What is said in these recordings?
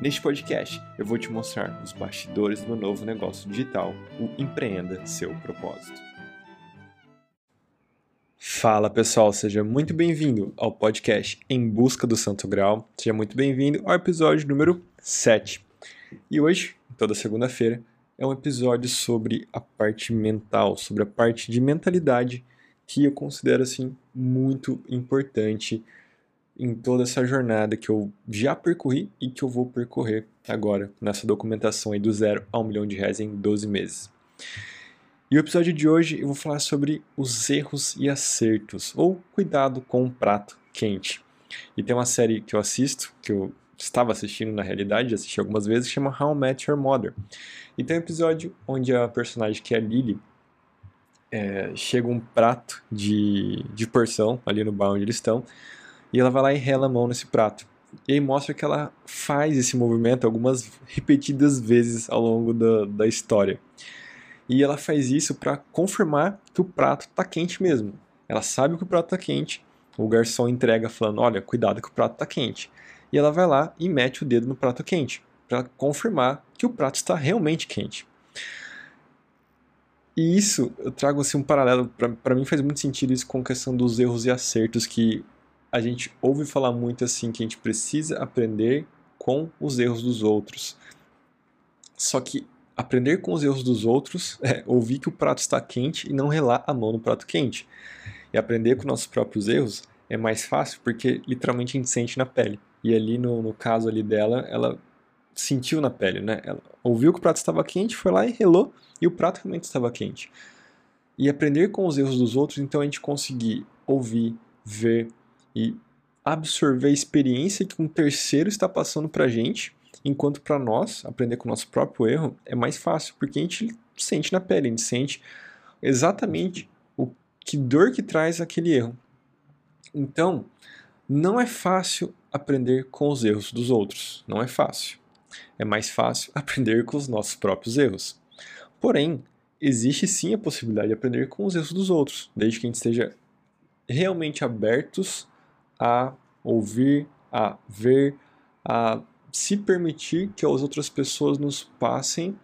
Neste podcast, eu vou te mostrar os bastidores do novo negócio digital, o Empreenda Seu Propósito. Fala pessoal, seja muito bem-vindo ao podcast Em Busca do Santo Grau. Seja muito bem-vindo ao episódio número 7. E hoje, toda segunda-feira, é um episódio sobre a parte mental, sobre a parte de mentalidade que eu considero assim muito importante em toda essa jornada que eu já percorri e que eu vou percorrer agora nessa documentação aí do zero a um milhão de reais em 12 meses. E o episódio de hoje eu vou falar sobre os erros e acertos, ou cuidado com o prato quente. E tem uma série que eu assisto, que eu estava assistindo na realidade, assisti algumas vezes, que chama How I Met Your Mother. E tem um episódio onde a personagem que é a Lily é, chega um prato de, de porção ali no bar onde eles estão, e ela vai lá e rela a mão nesse prato. E aí mostra que ela faz esse movimento algumas repetidas vezes ao longo da, da história. E ela faz isso para confirmar que o prato está quente mesmo. Ela sabe que o prato está quente, o garçom entrega falando: Olha, cuidado que o prato está quente. E ela vai lá e mete o dedo no prato quente, para confirmar que o prato está realmente quente. E isso, eu trago assim um paralelo, para mim faz muito sentido isso com a questão dos erros e acertos que a gente ouve falar muito assim que a gente precisa aprender com os erros dos outros. Só que aprender com os erros dos outros é ouvir que o prato está quente e não relar a mão no prato quente. E aprender com nossos próprios erros é mais fácil porque literalmente a gente sente na pele. E ali no, no caso ali dela, ela sentiu na pele, né? Ela ouviu que o prato estava quente, foi lá e relou e o prato realmente estava quente. E aprender com os erros dos outros, então a gente conseguir ouvir, ver, e absorver a experiência que um terceiro está passando para a gente, enquanto para nós, aprender com o nosso próprio erro é mais fácil, porque a gente sente na pele, a gente sente exatamente o que dor que traz aquele erro. Então, não é fácil aprender com os erros dos outros, não é fácil. É mais fácil aprender com os nossos próprios erros. Porém, existe sim a possibilidade de aprender com os erros dos outros, desde que a gente esteja realmente abertos a ouvir, a ver, a se permitir que as outras pessoas nos passem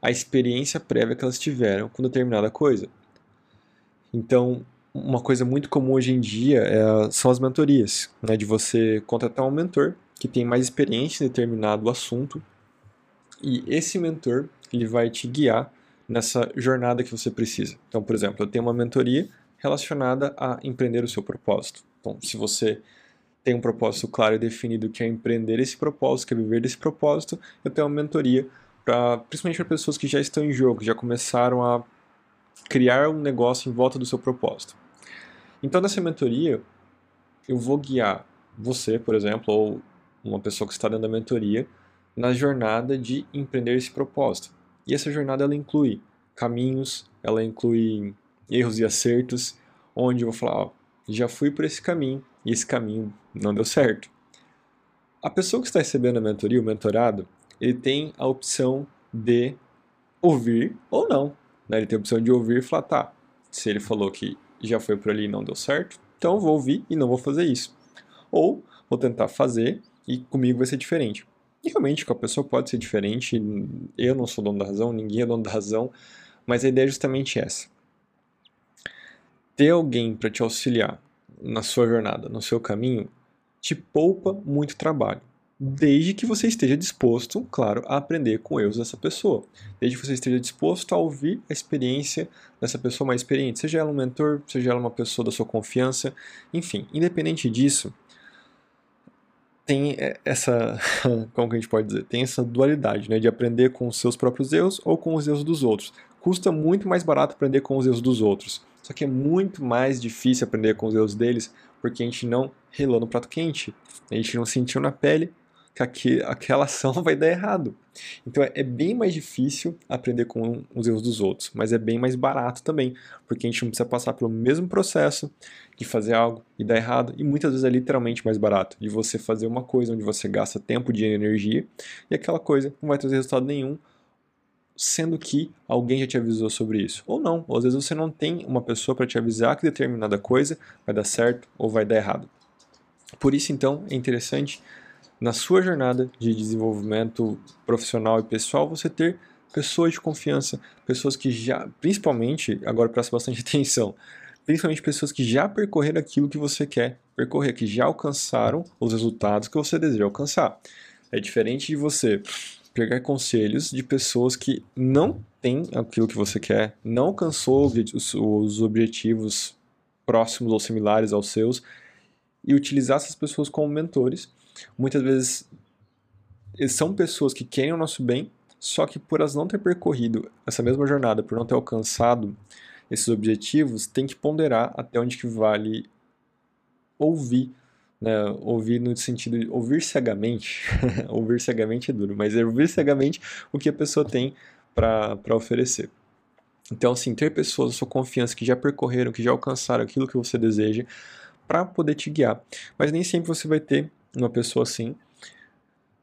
a experiência prévia que elas tiveram com determinada coisa. Então, uma coisa muito comum hoje em dia é, são as mentorias, né, de você contratar um mentor que tem mais experiência em determinado assunto e esse mentor ele vai te guiar nessa jornada que você precisa. Então, por exemplo, eu tenho uma mentoria relacionada a empreender o seu propósito. Então, se você tem um propósito claro e definido que é empreender esse propósito, que é viver desse propósito, eu tenho uma mentoria para principalmente para pessoas que já estão em jogo, já começaram a criar um negócio em volta do seu propósito. Então, nessa mentoria, eu vou guiar você, por exemplo, ou uma pessoa que está dando a mentoria, na jornada de empreender esse propósito. E essa jornada ela inclui caminhos, ela inclui erros e acertos, onde eu vou falar, ó, já fui por esse caminho e esse caminho não deu certo. A pessoa que está recebendo a mentoria, o mentorado, ele tem a opção de ouvir ou não. Né? Ele tem a opção de ouvir e falar, tá, se ele falou que já foi por ali e não deu certo, então vou ouvir e não vou fazer isso. Ou vou tentar fazer e comigo vai ser diferente. E realmente com a pessoa pode ser diferente, eu não sou dono da razão, ninguém é dono da razão, mas a ideia é justamente essa ter alguém para te auxiliar na sua jornada, no seu caminho, te poupa muito trabalho. Desde que você esteja disposto, claro, a aprender com erros dessa pessoa. Desde que você esteja disposto a ouvir a experiência dessa pessoa mais experiente, seja ela um mentor, seja ela uma pessoa da sua confiança, enfim, independente disso, tem essa, como que a gente pode dizer, tem essa dualidade, né, de aprender com os seus próprios erros ou com os erros dos outros. Custa muito mais barato aprender com os erros dos outros. Só que é muito mais difícil aprender com os erros deles porque a gente não relou no prato quente, a gente não sentiu na pele, que aqui, aquela ação vai dar errado. Então é, é bem mais difícil aprender com os erros dos outros, mas é bem mais barato também, porque a gente não precisa passar pelo mesmo processo de fazer algo e dar errado, e muitas vezes é literalmente mais barato de você fazer uma coisa onde você gasta tempo, dinheiro e energia, e aquela coisa não vai trazer resultado nenhum, sendo que alguém já te avisou sobre isso. Ou não, ou às vezes você não tem uma pessoa para te avisar que determinada coisa vai dar certo ou vai dar errado. Por isso, então, é interessante na sua jornada de desenvolvimento profissional e pessoal você ter pessoas de confiança, pessoas que já, principalmente, agora presta bastante atenção, principalmente pessoas que já percorreram aquilo que você quer percorrer, que já alcançaram os resultados que você deseja alcançar. É diferente de você pegar conselhos de pessoas que não têm aquilo que você quer, não alcançou os objetivos próximos ou similares aos seus e utilizar essas pessoas como mentores. Muitas vezes são pessoas que querem o nosso bem, só que por elas não ter percorrido essa mesma jornada, por não ter alcançado esses objetivos, tem que ponderar até onde que vale ouvir né, ouvir no sentido de ouvir cegamente, ouvir cegamente é duro, mas é ouvir cegamente o que a pessoa tem para oferecer. Então, assim, ter pessoas da sua confiança que já percorreram, que já alcançaram aquilo que você deseja, para poder te guiar. Mas nem sempre você vai ter uma pessoa assim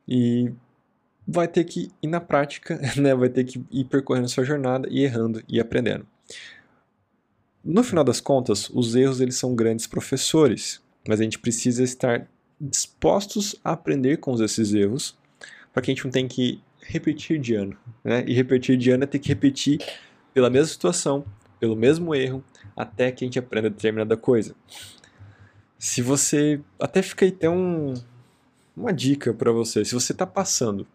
e vai ter que ir na prática, né? vai ter que ir percorrendo sua jornada e errando e aprendendo. No final das contas, os erros eles são grandes professores mas a gente precisa estar dispostos a aprender com esses erros, para que a gente não tenha que repetir de ano. Né? E repetir de ano é ter que repetir pela mesma situação, pelo mesmo erro, até que a gente aprenda determinada coisa. Se você. Até fica aí até um, uma dica para você. Se você está passando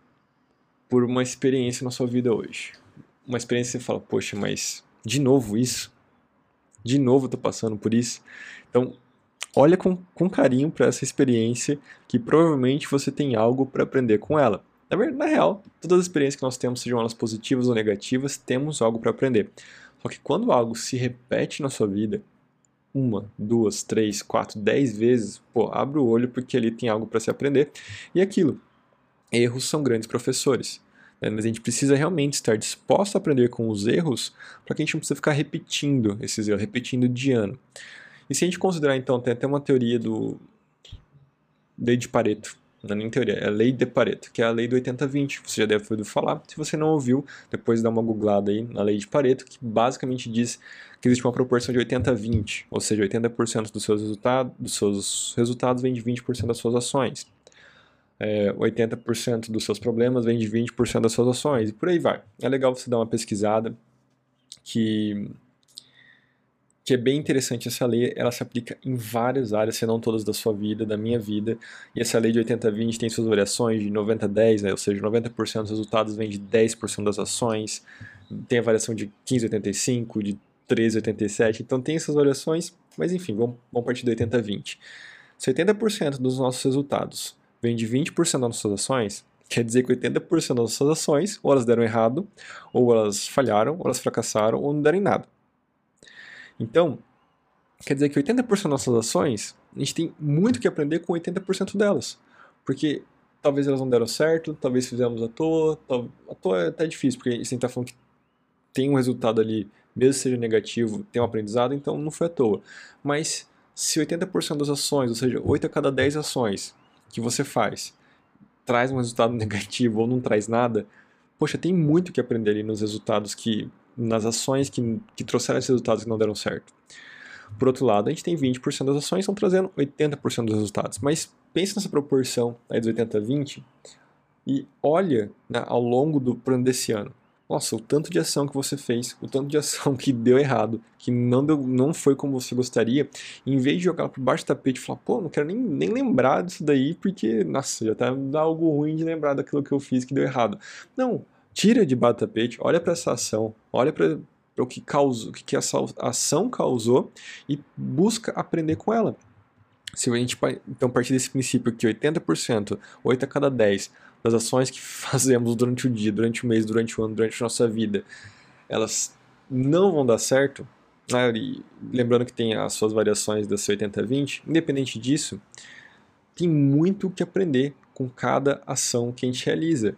por uma experiência na sua vida hoje, uma experiência que você fala, poxa, mas de novo isso? De novo eu tô passando por isso? Então, olha com, com carinho para essa experiência, que provavelmente você tem algo para aprender com ela. Na, verdade, na real, todas as experiências que nós temos, sejam elas positivas ou negativas, temos algo para aprender. Só que quando algo se repete na sua vida, uma, duas, três, quatro, dez vezes, pô, abre o olho porque ali tem algo para se aprender. E aquilo, erros são grandes professores. Né? Mas a gente precisa realmente estar disposto a aprender com os erros para que a gente não precisa ficar repetindo esses erros, repetindo de ano. E se a gente considerar, então, tem até uma teoria do lei de Pareto, não é nem teoria, é a lei de Pareto, que é a lei do 80-20, você já deve ter ouvido falar. Se você não ouviu, depois dá uma googlada aí na lei de Pareto, que basicamente diz que existe uma proporção de 80-20, ou seja, 80% dos seus, resultados, dos seus resultados vem de 20% das suas ações. É, 80% dos seus problemas vem de 20% das suas ações, e por aí vai. É legal você dar uma pesquisada, que que é bem interessante essa lei, ela se aplica em várias áreas, se não todas da sua vida, da minha vida, e essa lei de 80-20 tem suas variações de 90-10, né? ou seja, 90% dos resultados vem de 10% das ações, tem a variação de 15-85, de 13-87, então tem essas variações, mas enfim, vamos, vamos partir do 80-20. Se 80% dos nossos resultados vem de 20% das nossas ações, quer dizer que 80% das nossas ações, ou elas deram errado, ou elas falharam, ou elas fracassaram, ou não deram em nada. Então, quer dizer que 80% das nossas ações, a gente tem muito que aprender com 80% delas. Porque talvez elas não deram certo, talvez fizemos à toa, à toa é até difícil, porque a gente está falando que tem um resultado ali, mesmo seja negativo, tem um aprendizado, então não foi à toa. Mas se 80% das ações, ou seja, 8 a cada 10 ações que você faz, traz um resultado negativo ou não traz nada, poxa, tem muito que aprender ali nos resultados que nas ações que, que trouxeram esses resultados que não deram certo. Por outro lado, a gente tem 20% das ações estão trazendo 80% dos resultados. Mas pense nessa proporção aí dos 80 a 20 e olha né, ao longo do plano desse ano. Nossa, o tanto de ação que você fez, o tanto de ação que deu errado, que não, deu, não foi como você gostaria, em vez de jogar por baixo do tapete e falar, pô, não quero nem, nem lembrar disso daí, porque, nossa, já tá dá algo ruim de lembrar daquilo que eu fiz que deu errado. Não, tira de baixo do tapete, olha para essa ação, olha para o que causou, o que essa ação causou e busca aprender com ela. Se a gente então partir desse princípio que 80%, 8 a cada 10 das ações que fazemos durante o dia, durante o mês, durante o ano, durante a nossa vida, elas não vão dar certo, né? lembrando que tem as suas variações desse 80-20, independente disso, tem muito que aprender com cada ação que a gente realiza.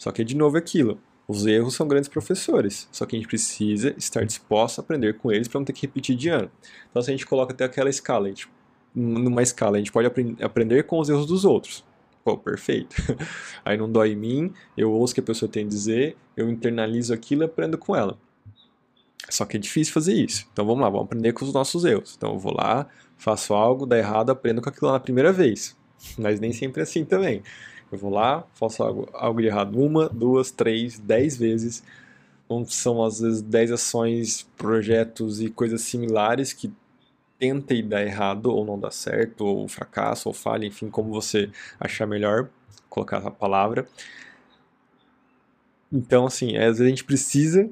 Só que, de novo, é aquilo. Os erros são grandes professores, só que a gente precisa estar disposto a aprender com eles para não ter que repetir de ano. Então, se a gente coloca até aquela escala, a gente, numa escala, a gente pode aprender com os erros dos outros. Pô, perfeito. Aí não dói em mim, eu ouço o que a pessoa tem a dizer, eu internalizo aquilo e aprendo com ela. Só que é difícil fazer isso. Então vamos lá, vamos aprender com os nossos erros. Então eu vou lá, faço algo, dá errado, aprendo com aquilo lá na primeira vez. Mas nem sempre é assim também. Eu vou lá, faço algo, algo de errado uma, duas, três, dez vezes. São às vezes dez ações, projetos e coisas similares que tentem dar errado ou não dar certo, ou fracasso, ou falha, enfim, como você achar melhor colocar a palavra. Então, assim, às vezes a gente precisa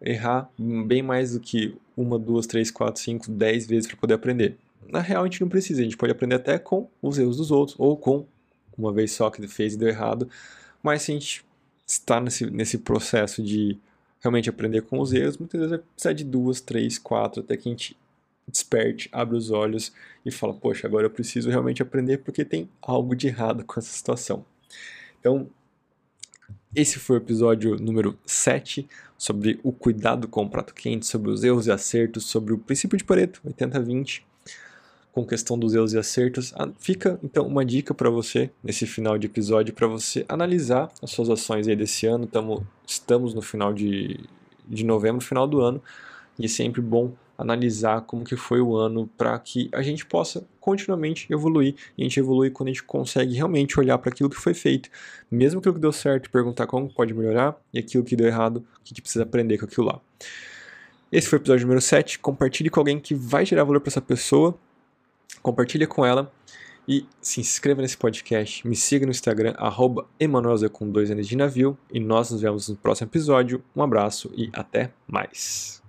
errar bem mais do que uma, duas, três, quatro, cinco, dez vezes para poder aprender. Na real, a gente não precisa, a gente pode aprender até com os erros dos outros, ou com uma vez só que fez e deu errado. Mas se a gente está nesse, nesse processo de realmente aprender com os erros, muitas vezes vai precisar de duas, três, quatro, até que a gente desperte, abre os olhos e fala: Poxa, agora eu preciso realmente aprender porque tem algo de errado com essa situação. Então, esse foi o episódio número 7 sobre o cuidado com o prato quente, sobre os erros e acertos, sobre o princípio de Pareto, 80-20, com questão dos erros e acertos. Fica então uma dica para você nesse final de episódio para você analisar as suas ações aí desse ano. Tamo, estamos no final de, de novembro, final do ano, e é sempre bom analisar como que foi o ano para que a gente possa continuamente evoluir. E a gente evolui quando a gente consegue realmente olhar para aquilo que foi feito, mesmo aquilo que deu certo, perguntar como pode melhorar e aquilo que deu errado, o que, que precisa aprender com aquilo lá. Esse foi o episódio número 7. Compartilhe com alguém que vai gerar valor para essa pessoa. Compartilhe com ela e se inscreva nesse podcast. Me siga no Instagram, arroba com dois N de navio. E nós nos vemos no próximo episódio. Um abraço e até mais.